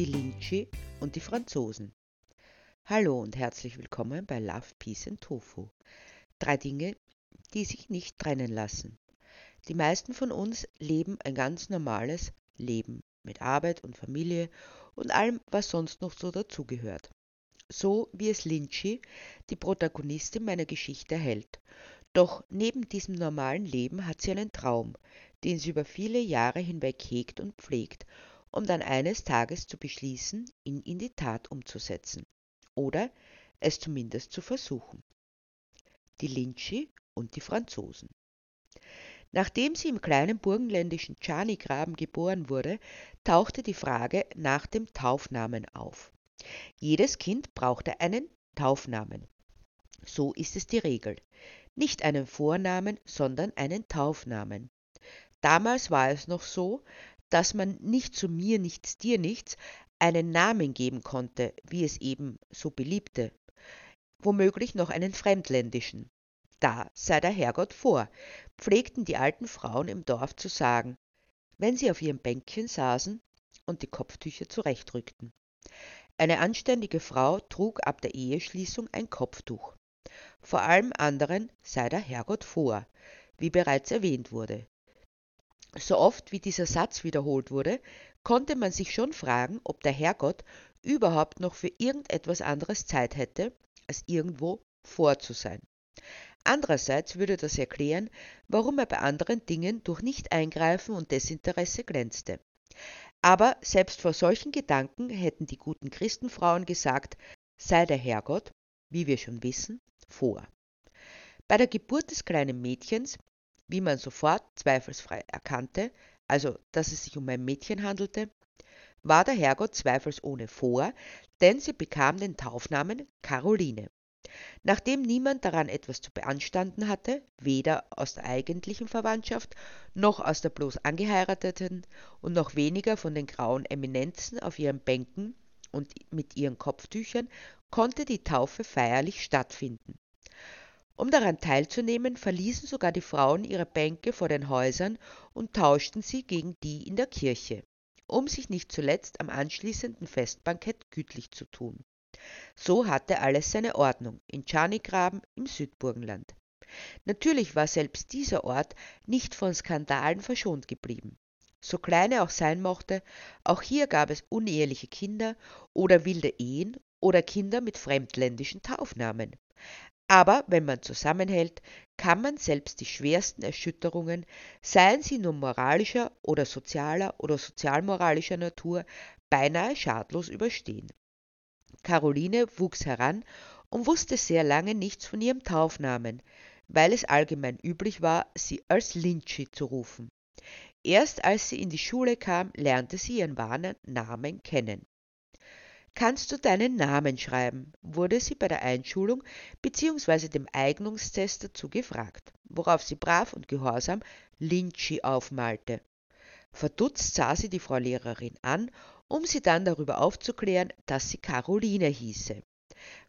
die Linchi und die Franzosen. Hallo und herzlich willkommen bei Love, Peace and Tofu. Drei Dinge, die sich nicht trennen lassen. Die meisten von uns leben ein ganz normales Leben mit Arbeit und Familie und allem, was sonst noch so dazugehört. So wie es Linchi, die Protagonistin meiner Geschichte, hält. Doch neben diesem normalen Leben hat sie einen Traum, den sie über viele Jahre hinweg hegt und pflegt, um dann eines Tages zu beschließen, ihn in die Tat umzusetzen. Oder es zumindest zu versuchen. Die Linchi und die Franzosen. Nachdem sie im kleinen burgenländischen Tschani-Graben geboren wurde, tauchte die Frage nach dem Taufnamen auf. Jedes Kind brauchte einen Taufnamen. So ist es die Regel. Nicht einen Vornamen, sondern einen Taufnamen. Damals war es noch so, dass man nicht zu mir nichts, dir nichts einen Namen geben konnte, wie es eben so beliebte, womöglich noch einen fremdländischen. Da sei der Herrgott vor, pflegten die alten Frauen im Dorf zu sagen, wenn sie auf ihrem Bänkchen saßen und die Kopftücher zurechtrückten. Eine anständige Frau trug ab der Eheschließung ein Kopftuch. Vor allem anderen sei der Herrgott vor, wie bereits erwähnt wurde. So oft wie dieser Satz wiederholt wurde, konnte man sich schon fragen, ob der Herrgott überhaupt noch für irgendetwas anderes Zeit hätte, als irgendwo vor zu sein. Andererseits würde das erklären, warum er bei anderen Dingen durch Nicht-Eingreifen und Desinteresse glänzte. Aber selbst vor solchen Gedanken hätten die guten Christenfrauen gesagt, sei der Herrgott, wie wir schon wissen, vor. Bei der Geburt des kleinen Mädchens, wie man sofort zweifelsfrei erkannte, also dass es sich um ein Mädchen handelte, war der Herrgott zweifelsohne vor, denn sie bekam den Taufnamen Caroline. Nachdem niemand daran etwas zu beanstanden hatte, weder aus der eigentlichen Verwandtschaft, noch aus der bloß angeheirateten und noch weniger von den grauen Eminenzen auf ihren Bänken und mit ihren Kopftüchern, konnte die Taufe feierlich stattfinden. Um daran teilzunehmen, verließen sogar die Frauen ihre Bänke vor den Häusern und tauschten sie gegen die in der Kirche, um sich nicht zuletzt am anschließenden Festbankett gütlich zu tun. So hatte alles seine Ordnung in Tschanigraben im Südburgenland. Natürlich war selbst dieser Ort nicht von Skandalen verschont geblieben. So klein er auch sein mochte, auch hier gab es uneheliche Kinder oder wilde Ehen oder Kinder mit fremdländischen Taufnamen. Aber wenn man zusammenhält, kann man selbst die schwersten Erschütterungen, seien sie nun moralischer oder sozialer oder sozialmoralischer Natur, beinahe schadlos überstehen. Caroline wuchs heran und wusste sehr lange nichts von ihrem Taufnamen, weil es allgemein üblich war, sie als Linchi zu rufen. Erst als sie in die Schule kam, lernte sie ihren wahren Namen kennen. Kannst du deinen Namen schreiben? wurde sie bei der Einschulung bzw. dem Eignungstest dazu gefragt, worauf sie brav und gehorsam Linchi aufmalte. Verdutzt sah sie die Frau Lehrerin an um sie dann darüber aufzuklären, dass sie Caroline hieße.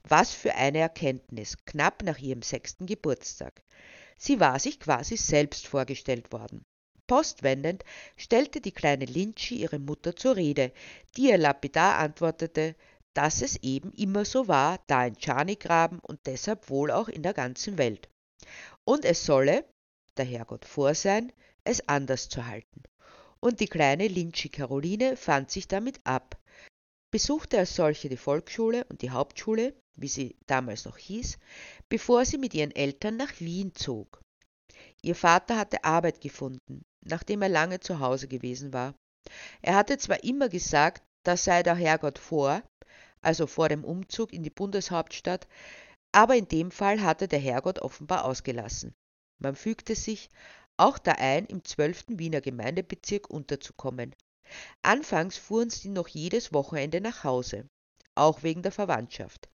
Was für eine Erkenntnis, knapp nach ihrem sechsten Geburtstag. Sie war sich quasi selbst vorgestellt worden. Postwendend stellte die kleine Lindschi ihre Mutter zur Rede, die ihr lapidar antwortete, dass es eben immer so war, da in Tschanigraben und deshalb wohl auch in der ganzen Welt. Und es solle, der Herrgott vor sein, es anders zu halten und die kleine Lindschi Caroline fand sich damit ab, besuchte als solche die Volksschule und die Hauptschule, wie sie damals noch hieß, bevor sie mit ihren Eltern nach Wien zog. Ihr Vater hatte Arbeit gefunden, nachdem er lange zu Hause gewesen war. Er hatte zwar immer gesagt, das sei der Herrgott vor, also vor dem Umzug in die Bundeshauptstadt, aber in dem Fall hatte der Herrgott offenbar ausgelassen. Man fügte sich, auch da ein, im 12. Wiener Gemeindebezirk unterzukommen. Anfangs fuhren sie noch jedes Wochenende nach Hause, auch wegen der Verwandtschaft,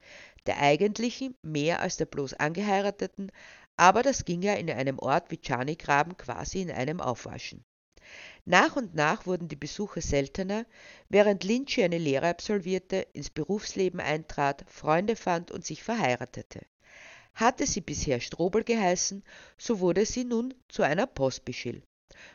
der eigentlichen mehr als der bloß angeheirateten, aber das ging ja in einem Ort wie Czarnigraben quasi in einem aufwaschen. Nach und nach wurden die Besuche seltener, während Lindschi eine Lehre absolvierte, ins Berufsleben eintrat, Freunde fand und sich verheiratete. Hatte sie bisher Strobel geheißen, so wurde sie nun zu einer Pospischil.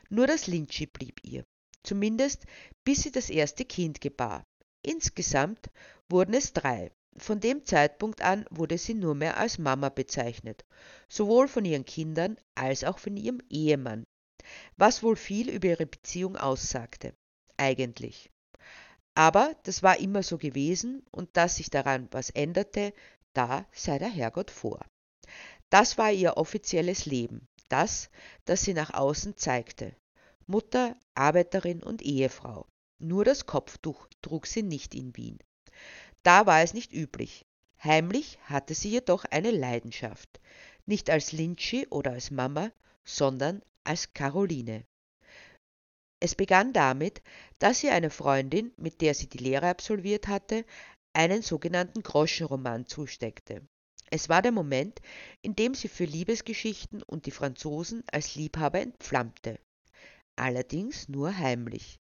Nur das Lindschi blieb ihr, zumindest bis sie das erste Kind gebar. Insgesamt wurden es drei. Von dem Zeitpunkt an wurde sie nur mehr als Mama bezeichnet, sowohl von ihren Kindern als auch von ihrem Ehemann, was wohl viel über ihre Beziehung aussagte, eigentlich. Aber das war immer so gewesen und dass sich daran was änderte, da sei der Herrgott vor. Das war ihr offizielles Leben, das, das sie nach außen zeigte. Mutter, Arbeiterin und Ehefrau. Nur das Kopftuch trug sie nicht in Wien. Da war es nicht üblich. Heimlich hatte sie jedoch eine Leidenschaft, nicht als Lynchi oder als Mama, sondern als Caroline. Es begann damit, dass sie eine Freundin, mit der sie die Lehre absolviert hatte, einen sogenannten Groschenroman zusteckte. Es war der Moment, in dem sie für Liebesgeschichten und die Franzosen als Liebhaber entflammte. Allerdings nur heimlich.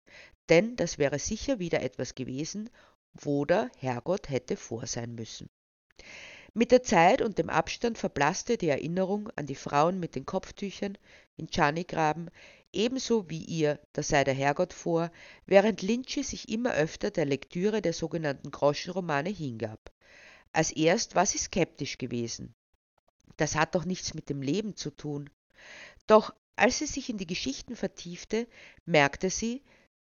Denn das wäre sicher wieder etwas gewesen, wo der Herrgott hätte vor sein müssen. Mit der Zeit und dem Abstand verblasste die Erinnerung an die Frauen mit den Kopftüchern in Tschanigraben, ebenso wie ihr, da sei der Herrgott vor, während Lynchi sich immer öfter der Lektüre der sogenannten Groschenromane hingab. Als erst war sie skeptisch gewesen. Das hat doch nichts mit dem Leben zu tun. Doch als sie sich in die Geschichten vertiefte, merkte sie,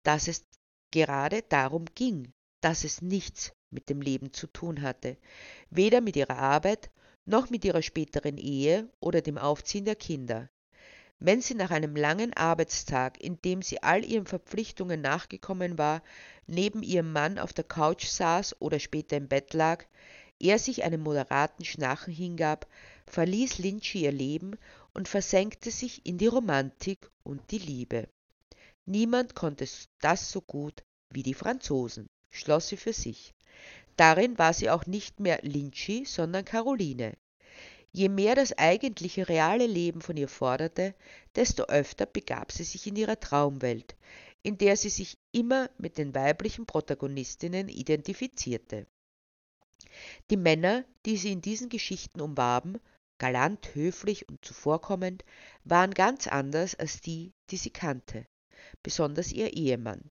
dass es gerade darum ging, dass es nichts mit dem Leben zu tun hatte, weder mit ihrer Arbeit noch mit ihrer späteren Ehe oder dem Aufziehen der Kinder. Wenn sie nach einem langen Arbeitstag, in dem sie all ihren Verpflichtungen nachgekommen war, neben ihrem Mann auf der Couch saß oder später im Bett lag, er sich einem moderaten Schnarchen hingab, verließ Lynchi ihr Leben und versenkte sich in die Romantik und die Liebe. Niemand konnte das so gut wie die Franzosen, schloss sie für sich. Darin war sie auch nicht mehr Lynchi, sondern Caroline. Je mehr das eigentliche reale Leben von ihr forderte, desto öfter begab sie sich in ihrer Traumwelt, in der sie sich immer mit den weiblichen Protagonistinnen identifizierte. Die Männer, die sie in diesen Geschichten umwarben, galant, höflich und zuvorkommend, waren ganz anders als die, die sie kannte, besonders ihr Ehemann.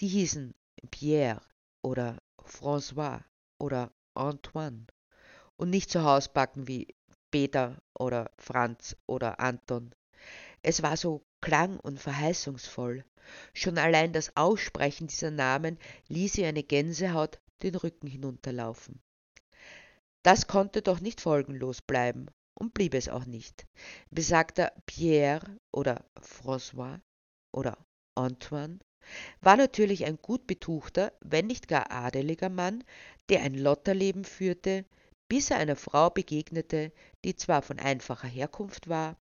Die hießen Pierre oder François oder Antoine und nicht so hausbacken wie Peter oder Franz oder Anton. Es war so klang- und verheißungsvoll. Schon allein das Aussprechen dieser Namen ließ ihr eine Gänsehaut den Rücken hinunterlaufen. Das konnte doch nicht folgenlos bleiben und blieb es auch nicht. Besagter Pierre oder François oder Antoine war natürlich ein gut betuchter, wenn nicht gar adeliger Mann, der ein Lotterleben führte, bis er einer Frau begegnete, die zwar von einfacher Herkunft war,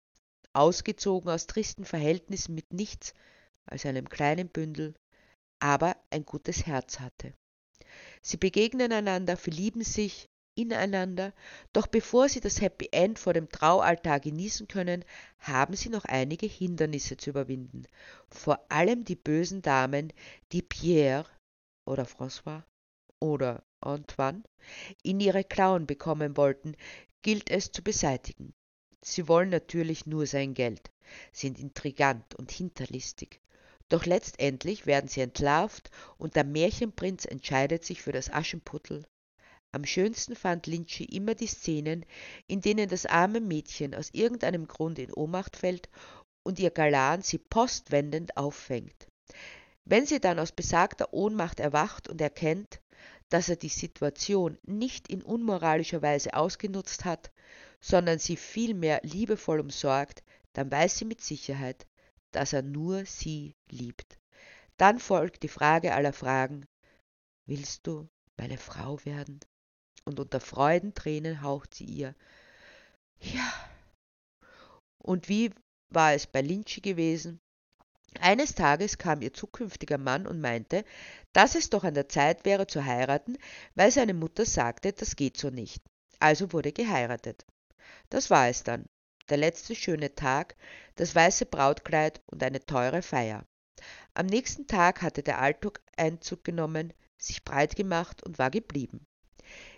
ausgezogen aus tristen Verhältnissen mit nichts als einem kleinen Bündel, aber ein gutes Herz hatte. Sie begegnen einander, verlieben sich ineinander, doch bevor sie das Happy End vor dem Traualtar genießen können, haben sie noch einige Hindernisse zu überwinden, vor allem die bösen Damen, die Pierre oder François oder Antoine in ihre Klauen bekommen wollten, gilt es zu beseitigen. Sie wollen natürlich nur sein Geld, sind intrigant und hinterlistig. Doch letztendlich werden sie entlarvt und der Märchenprinz entscheidet sich für das Aschenputtel. Am schönsten fand Lynchi immer die Szenen, in denen das arme Mädchen aus irgendeinem Grund in Ohnmacht fällt und ihr Galan sie postwendend auffängt. Wenn sie dann aus besagter Ohnmacht erwacht und erkennt, dass er die Situation nicht in unmoralischer Weise ausgenutzt hat, sondern sie vielmehr liebevoll umsorgt, dann weiß sie mit Sicherheit, dass er nur sie liebt. Dann folgt die Frage aller Fragen, willst du meine Frau werden? Und unter Freudentränen haucht sie ihr, ja. Und wie war es bei Lynchi gewesen? Eines Tages kam ihr zukünftiger Mann und meinte, dass es doch an der Zeit wäre zu heiraten, weil seine Mutter sagte, das geht so nicht. Also wurde geheiratet. Das war es dann. Der letzte schöne Tag, das weiße Brautkleid und eine teure Feier. Am nächsten Tag hatte der Alltag Einzug genommen, sich breit gemacht und war geblieben.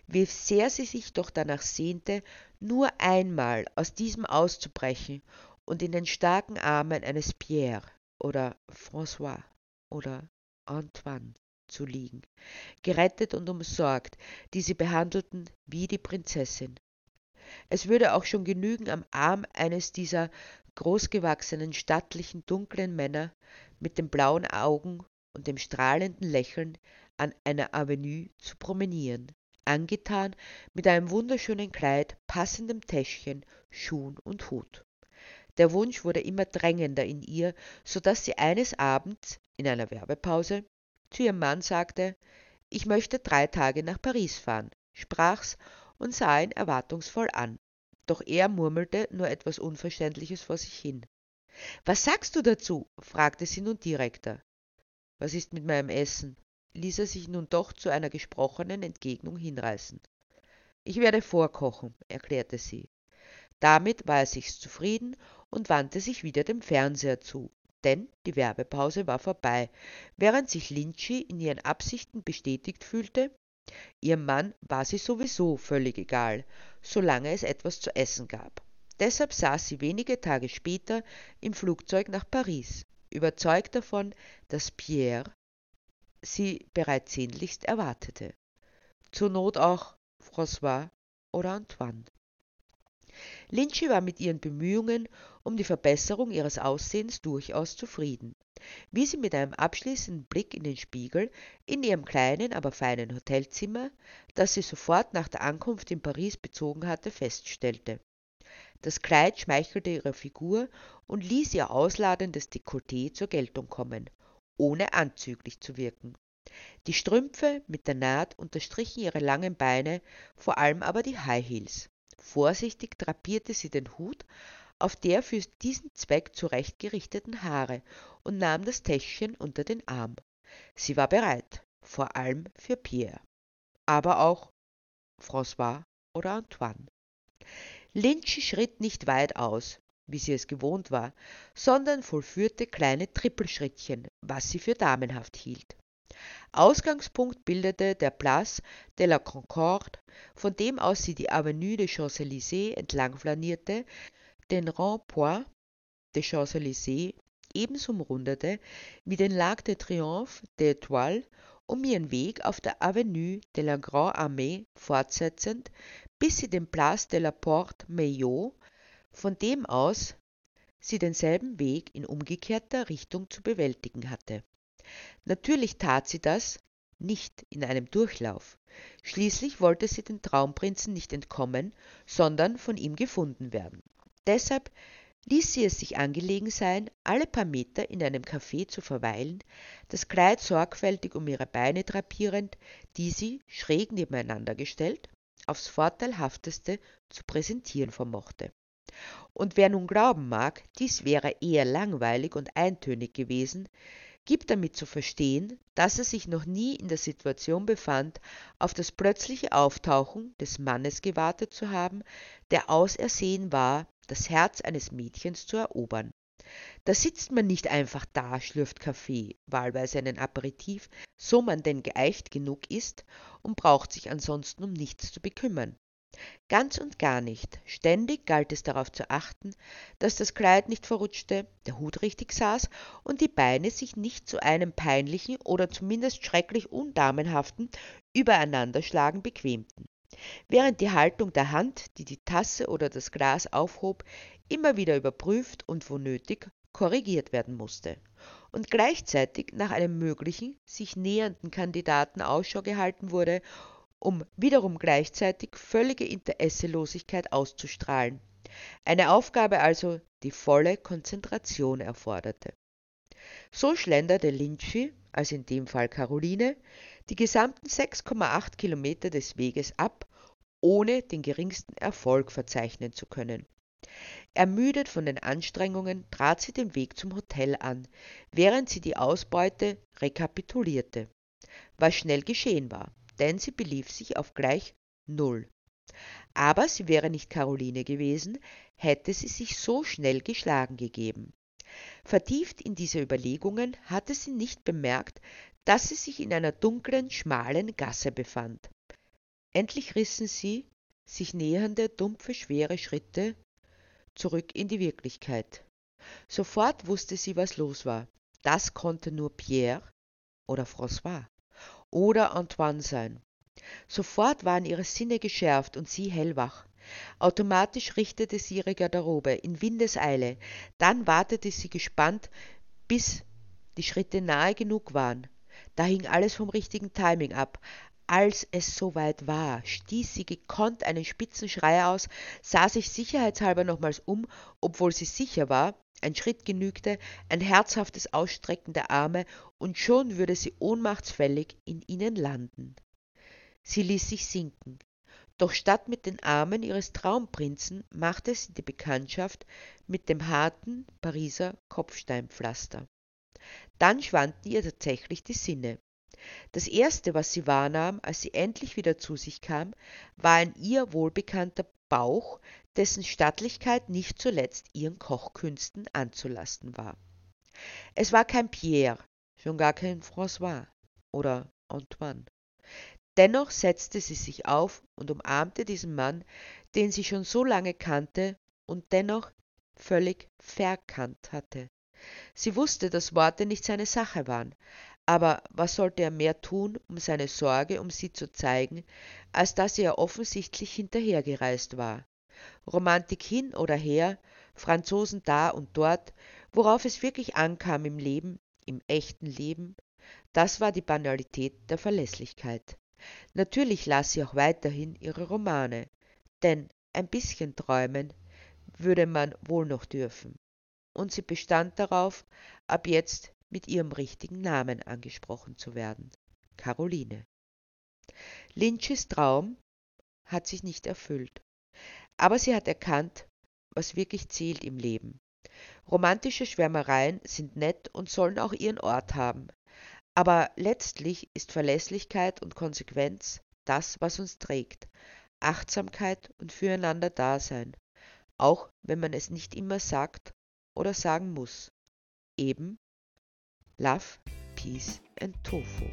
Wie sehr sie sich doch danach sehnte, nur einmal aus diesem auszubrechen und in den starken Armen eines Pierre oder François oder Antoine zu liegen, gerettet und umsorgt, die sie behandelten wie die Prinzessin. Es würde auch schon genügen, am Arm eines dieser großgewachsenen, stattlichen, dunklen Männer mit den blauen Augen und dem strahlenden Lächeln an einer Avenue zu promenieren, angetan mit einem wunderschönen Kleid, passendem Täschchen, Schuhen und Hut. Der Wunsch wurde immer drängender in ihr, so dass sie eines Abends in einer Werbepause zu ihrem Mann sagte, ich möchte drei Tage nach Paris fahren, sprach's und sah ihn erwartungsvoll an. Doch er murmelte nur etwas Unverständliches vor sich hin. Was sagst du dazu? fragte sie nun direkter. Was ist mit meinem Essen? Ließ er sich nun doch zu einer gesprochenen Entgegnung hinreißen. Ich werde vorkochen, erklärte sie. Damit war er sich zufrieden und wandte sich wieder dem Fernseher zu, denn die Werbepause war vorbei, während sich Lynchie in ihren Absichten bestätigt fühlte, ihrem Mann war sie sowieso völlig egal, solange es etwas zu essen gab. Deshalb saß sie wenige Tage später im Flugzeug nach Paris, überzeugt davon, dass Pierre sie bereits sehnlichst erwartete. Zur Not auch François oder Antoine. Lynchie war mit ihren Bemühungen um die Verbesserung ihres Aussehens durchaus zufrieden, wie sie mit einem abschließenden Blick in den Spiegel in ihrem kleinen, aber feinen Hotelzimmer, das sie sofort nach der Ankunft in Paris bezogen hatte, feststellte. Das Kleid schmeichelte ihrer Figur und ließ ihr ausladendes Dekolleté zur Geltung kommen, ohne anzüglich zu wirken. Die Strümpfe mit der Naht unterstrichen ihre langen Beine, vor allem aber die High Heels. Vorsichtig drapierte sie den Hut auf der für diesen Zweck zurechtgerichteten Haare und nahm das Täschchen unter den Arm. Sie war bereit, vor allem für Pierre, aber auch François oder Antoine. Lynch schritt nicht weit aus, wie sie es gewohnt war, sondern vollführte kleine Trippelschrittchen, was sie für damenhaft hielt. Ausgangspunkt bildete der Place de la Concorde, von dem aus sie die Avenue des Champs-Élysées entlang flanierte, den Rond-Point des Champs-Élysées ebenso umrundete wie den Lac de Triomphe des Étoiles, um ihren Weg auf der Avenue de la Grande Armée fortsetzend, bis sie den Place de la Porte Maillot, von dem aus sie denselben Weg in umgekehrter Richtung zu bewältigen hatte. Natürlich tat sie das nicht in einem Durchlauf. Schließlich wollte sie den Traumprinzen nicht entkommen, sondern von ihm gefunden werden. Deshalb ließ sie es sich angelegen sein, alle paar Meter in einem Café zu verweilen, das Kleid sorgfältig um ihre Beine drapierend, die sie, schräg nebeneinander gestellt, aufs vorteilhafteste zu präsentieren vermochte. Und wer nun glauben mag, dies wäre eher langweilig und eintönig gewesen, gibt damit zu verstehen, dass er sich noch nie in der Situation befand, auf das plötzliche Auftauchen des Mannes gewartet zu haben, der ausersehen war, das Herz eines Mädchens zu erobern. Da sitzt man nicht einfach da, schlürft Kaffee, wahlweise einen Aperitif, so man denn geeicht genug ist und braucht sich ansonsten um nichts zu bekümmern. Ganz und gar nicht. Ständig galt es darauf zu achten, dass das Kleid nicht verrutschte, der Hut richtig saß und die Beine sich nicht zu einem peinlichen oder zumindest schrecklich undamenhaften Übereinanderschlagen bequemten. Während die Haltung der Hand, die die Tasse oder das Glas aufhob, immer wieder überprüft und wo nötig korrigiert werden musste und gleichzeitig nach einem möglichen, sich nähernden Kandidaten Ausschau gehalten wurde, um wiederum gleichzeitig völlige Interesselosigkeit auszustrahlen. Eine Aufgabe also, die volle Konzentration erforderte. So schlenderte Lynchie, also in dem Fall Caroline, die gesamten 6,8 Kilometer des Weges ab, ohne den geringsten Erfolg verzeichnen zu können. Ermüdet von den Anstrengungen trat sie den Weg zum Hotel an, während sie die Ausbeute rekapitulierte, was schnell geschehen war denn sie belief sich auf gleich null. Aber sie wäre nicht Caroline gewesen, hätte sie sich so schnell geschlagen gegeben. Vertieft in diese Überlegungen hatte sie nicht bemerkt, dass sie sich in einer dunklen, schmalen Gasse befand. Endlich rissen sie, sich nähernde, dumpfe, schwere Schritte zurück in die Wirklichkeit. Sofort wusste sie, was los war. Das konnte nur Pierre oder François oder Antoine sein. Sofort waren ihre Sinne geschärft und sie hellwach. Automatisch richtete sie ihre Garderobe in Windeseile. Dann wartete sie gespannt, bis die Schritte nahe genug waren. Da hing alles vom richtigen Timing ab. Als es soweit war, stieß sie gekonnt einen spitzen Schrei aus, sah sich sicherheitshalber nochmals um, obwohl sie sicher war, ein Schritt genügte, ein herzhaftes Ausstrecken der Arme, und schon würde sie ohnmachtsfällig in ihnen landen. Sie ließ sich sinken. Doch statt mit den Armen ihres Traumprinzen machte sie die Bekanntschaft mit dem harten Pariser Kopfsteinpflaster. Dann schwanden ihr tatsächlich die Sinne. Das erste, was sie wahrnahm, als sie endlich wieder zu sich kam, war ein ihr wohlbekannter Bauch, dessen Stattlichkeit nicht zuletzt ihren Kochkünsten anzulasten war. Es war kein Pierre, schon gar kein François oder Antoine. Dennoch setzte sie sich auf und umarmte diesen Mann, den sie schon so lange kannte und dennoch völlig verkannt hatte. Sie wusste, dass Worte nicht seine Sache waren, aber was sollte er mehr tun, um seine Sorge um sie zu zeigen, als dass er offensichtlich hinterhergereist war. Romantik hin oder her, Franzosen da und dort, worauf es wirklich ankam im Leben, im echten Leben, das war die Banalität der Verlässlichkeit. Natürlich las sie auch weiterhin ihre Romane, denn ein bisschen träumen würde man wohl noch dürfen. Und sie bestand darauf, ab jetzt mit ihrem richtigen Namen angesprochen zu werden. Caroline. Lynches Traum hat sich nicht erfüllt. Aber sie hat erkannt, was wirklich zählt im Leben. Romantische Schwärmereien sind nett und sollen auch ihren Ort haben. Aber letztlich ist Verlässlichkeit und Konsequenz das, was uns trägt. Achtsamkeit und füreinander Dasein, auch wenn man es nicht immer sagt oder sagen muss. Eben Love, Peace and Tofu.